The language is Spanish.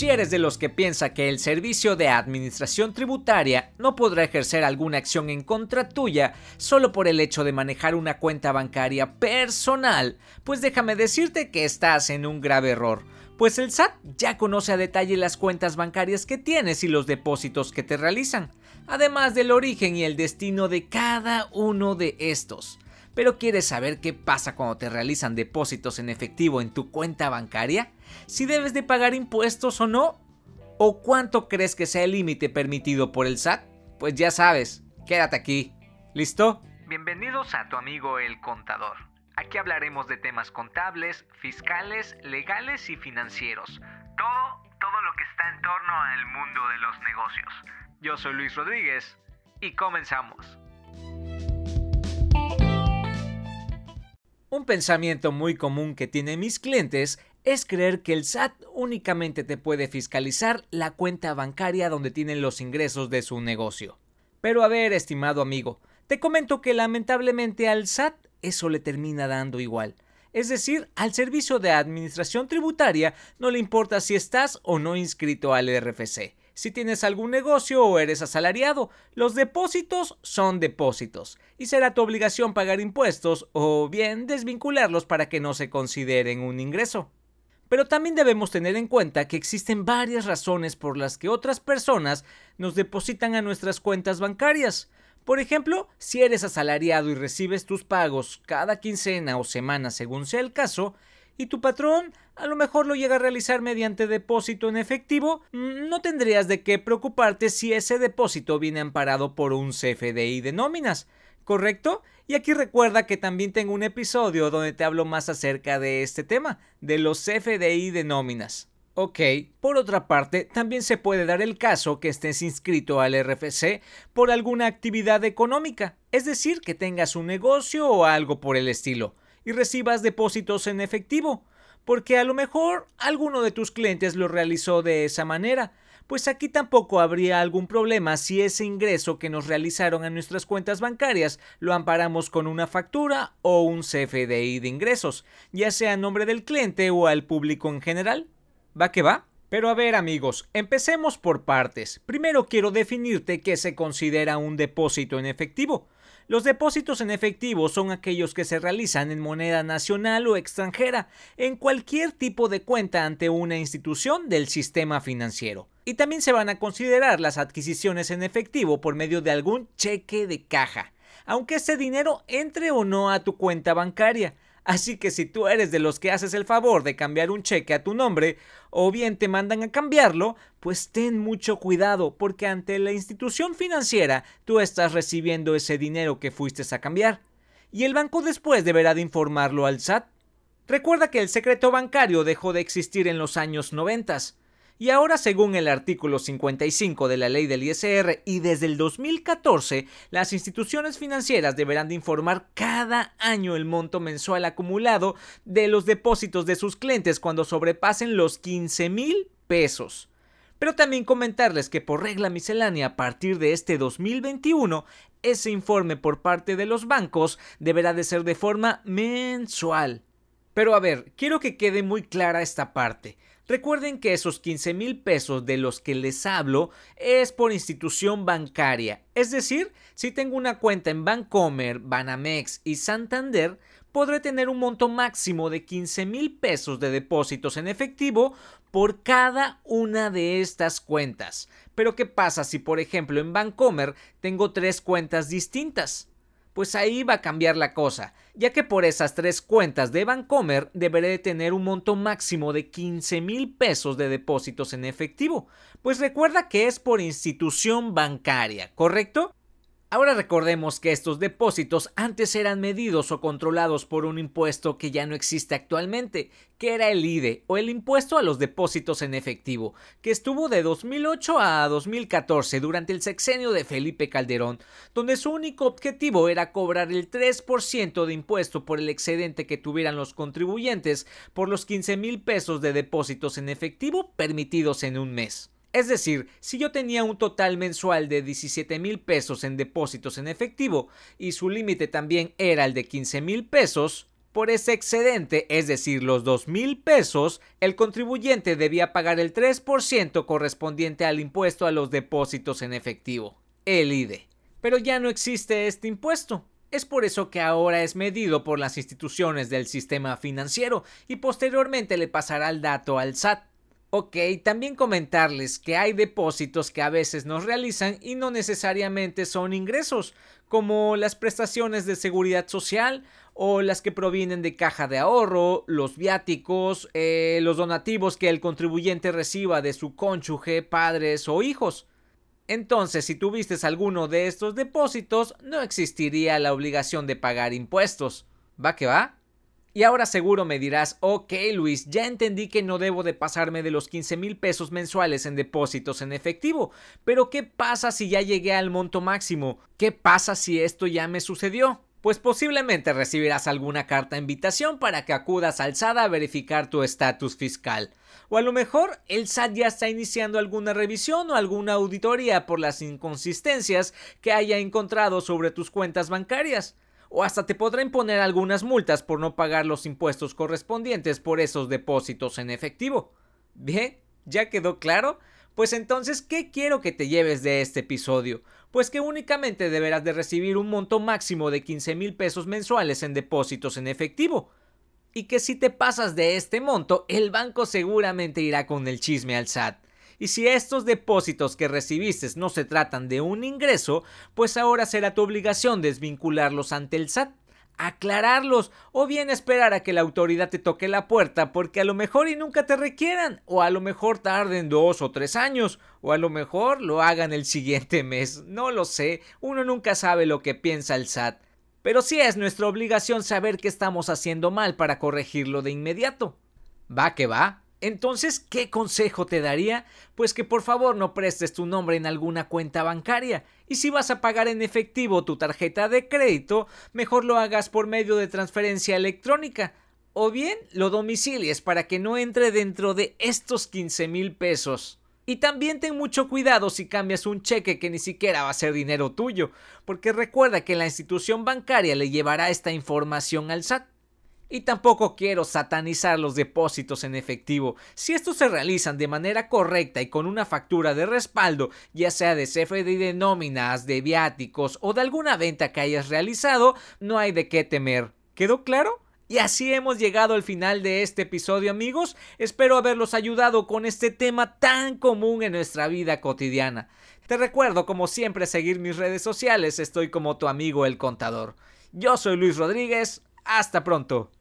Si eres de los que piensa que el Servicio de Administración Tributaria no podrá ejercer alguna acción en contra tuya solo por el hecho de manejar una cuenta bancaria personal, pues déjame decirte que estás en un grave error, pues el SAT ya conoce a detalle las cuentas bancarias que tienes y los depósitos que te realizan, además del origen y el destino de cada uno de estos. Pero ¿quieres saber qué pasa cuando te realizan depósitos en efectivo en tu cuenta bancaria? ¿Si debes de pagar impuestos o no? ¿O cuánto crees que sea el límite permitido por el SAT? Pues ya sabes, quédate aquí. ¿Listo? Bienvenidos a tu amigo el contador. Aquí hablaremos de temas contables, fiscales, legales y financieros. Todo, todo lo que está en torno al mundo de los negocios. Yo soy Luis Rodríguez y comenzamos. Un pensamiento muy común que tienen mis clientes es creer que el SAT únicamente te puede fiscalizar la cuenta bancaria donde tienen los ingresos de su negocio. Pero a ver, estimado amigo, te comento que lamentablemente al SAT eso le termina dando igual. Es decir, al servicio de administración tributaria no le importa si estás o no inscrito al RFC. Si tienes algún negocio o eres asalariado, los depósitos son depósitos y será tu obligación pagar impuestos o bien desvincularlos para que no se consideren un ingreso. Pero también debemos tener en cuenta que existen varias razones por las que otras personas nos depositan a nuestras cuentas bancarias. Por ejemplo, si eres asalariado y recibes tus pagos cada quincena o semana según sea el caso, y tu patrón a lo mejor lo llega a realizar mediante depósito en efectivo, mm, no tendrías de qué preocuparte si ese depósito viene amparado por un CFDI de nóminas, ¿correcto? Y aquí recuerda que también tengo un episodio donde te hablo más acerca de este tema, de los CFDI de nóminas. Ok, por otra parte, también se puede dar el caso que estés inscrito al RFC por alguna actividad económica, es decir, que tengas un negocio o algo por el estilo y recibas depósitos en efectivo, porque a lo mejor alguno de tus clientes lo realizó de esa manera, pues aquí tampoco habría algún problema si ese ingreso que nos realizaron a nuestras cuentas bancarias lo amparamos con una factura o un CFDI de ingresos, ya sea a nombre del cliente o al público en general. ¿Va que va? Pero a ver amigos, empecemos por partes. Primero quiero definirte qué se considera un depósito en efectivo. Los depósitos en efectivo son aquellos que se realizan en moneda nacional o extranjera, en cualquier tipo de cuenta ante una institución del sistema financiero. Y también se van a considerar las adquisiciones en efectivo por medio de algún cheque de caja, aunque ese dinero entre o no a tu cuenta bancaria. Así que si tú eres de los que haces el favor de cambiar un cheque a tu nombre o bien te mandan a cambiarlo, pues ten mucho cuidado porque ante la institución financiera tú estás recibiendo ese dinero que fuiste a cambiar. Y el banco después deberá de informarlo al SAT. Recuerda que el secreto bancario dejó de existir en los años 90 y ahora, según el artículo 55 de la ley del ISR y desde el 2014, las instituciones financieras deberán de informar cada año el monto mensual acumulado de los depósitos de sus clientes cuando sobrepasen los 15 mil pesos. Pero también comentarles que por regla miscelánea a partir de este 2021, ese informe por parte de los bancos deberá de ser de forma mensual. Pero a ver, quiero que quede muy clara esta parte. Recuerden que esos 15 mil pesos de los que les hablo es por institución bancaria. Es decir, si tengo una cuenta en Bancomer, Banamex y Santander, podré tener un monto máximo de 15 mil pesos de depósitos en efectivo por cada una de estas cuentas. Pero ¿qué pasa si por ejemplo en Bancomer tengo tres cuentas distintas? Pues ahí va a cambiar la cosa, ya que por esas tres cuentas de Bancomer deberé de tener un monto máximo de 15 mil pesos de depósitos en efectivo, pues recuerda que es por institución bancaria, ¿correcto? Ahora recordemos que estos depósitos antes eran medidos o controlados por un impuesto que ya no existe actualmente, que era el IDE o el impuesto a los depósitos en efectivo, que estuvo de 2008 a 2014 durante el sexenio de Felipe Calderón, donde su único objetivo era cobrar el 3% de impuesto por el excedente que tuvieran los contribuyentes por los 15 mil pesos de depósitos en efectivo permitidos en un mes. Es decir, si yo tenía un total mensual de 17 mil pesos en depósitos en efectivo y su límite también era el de 15 mil pesos, Por ese excedente, es decir, los dos mil pesos, el contribuyente debía pagar el 3% correspondiente al impuesto a los depósitos en efectivo, el IDE. Pero ya no existe este impuesto. Es por eso que ahora es medido por las instituciones del sistema financiero y posteriormente le pasará el dato al SAT. Ok, también comentarles que hay depósitos que a veces nos realizan y no necesariamente son ingresos, como las prestaciones de seguridad social o las que provienen de caja de ahorro, los viáticos, eh, los donativos que el contribuyente reciba de su cónyuge, padres o hijos. Entonces, si tuviste alguno de estos depósitos, no existiría la obligación de pagar impuestos. ¿Va que va? Y ahora seguro me dirás, ok Luis, ya entendí que no debo de pasarme de los 15 mil pesos mensuales en depósitos en efectivo, pero ¿qué pasa si ya llegué al monto máximo? ¿Qué pasa si esto ya me sucedió? Pues posiblemente recibirás alguna carta invitación para que acudas al SAT a verificar tu estatus fiscal. O a lo mejor el SAT ya está iniciando alguna revisión o alguna auditoría por las inconsistencias que haya encontrado sobre tus cuentas bancarias o hasta te podrá imponer algunas multas por no pagar los impuestos correspondientes por esos depósitos en efectivo. Bien, ¿ya quedó claro? Pues entonces, ¿qué quiero que te lleves de este episodio? Pues que únicamente deberás de recibir un monto máximo de 15 mil pesos mensuales en depósitos en efectivo. Y que si te pasas de este monto, el banco seguramente irá con el chisme al SAT. Y si estos depósitos que recibiste no se tratan de un ingreso, pues ahora será tu obligación desvincularlos ante el SAT aclararlos o bien esperar a que la autoridad te toque la puerta porque a lo mejor y nunca te requieran o a lo mejor tarden dos o tres años o a lo mejor lo hagan el siguiente mes, no lo sé, uno nunca sabe lo que piensa el SAT, pero sí es nuestra obligación saber qué estamos haciendo mal para corregirlo de inmediato. Va que va, entonces, ¿qué consejo te daría? Pues que por favor no prestes tu nombre en alguna cuenta bancaria. Y si vas a pagar en efectivo tu tarjeta de crédito, mejor lo hagas por medio de transferencia electrónica. O bien lo domicilies para que no entre dentro de estos 15 mil pesos. Y también ten mucho cuidado si cambias un cheque que ni siquiera va a ser dinero tuyo, porque recuerda que la institución bancaria le llevará esta información al SAT. Y tampoco quiero satanizar los depósitos en efectivo. Si estos se realizan de manera correcta y con una factura de respaldo, ya sea de CFDI de nóminas, de viáticos o de alguna venta que hayas realizado, no hay de qué temer. ¿Quedó claro? Y así hemos llegado al final de este episodio amigos. Espero haberlos ayudado con este tema tan común en nuestra vida cotidiana. Te recuerdo como siempre seguir mis redes sociales, estoy como tu amigo el contador. Yo soy Luis Rodríguez, hasta pronto.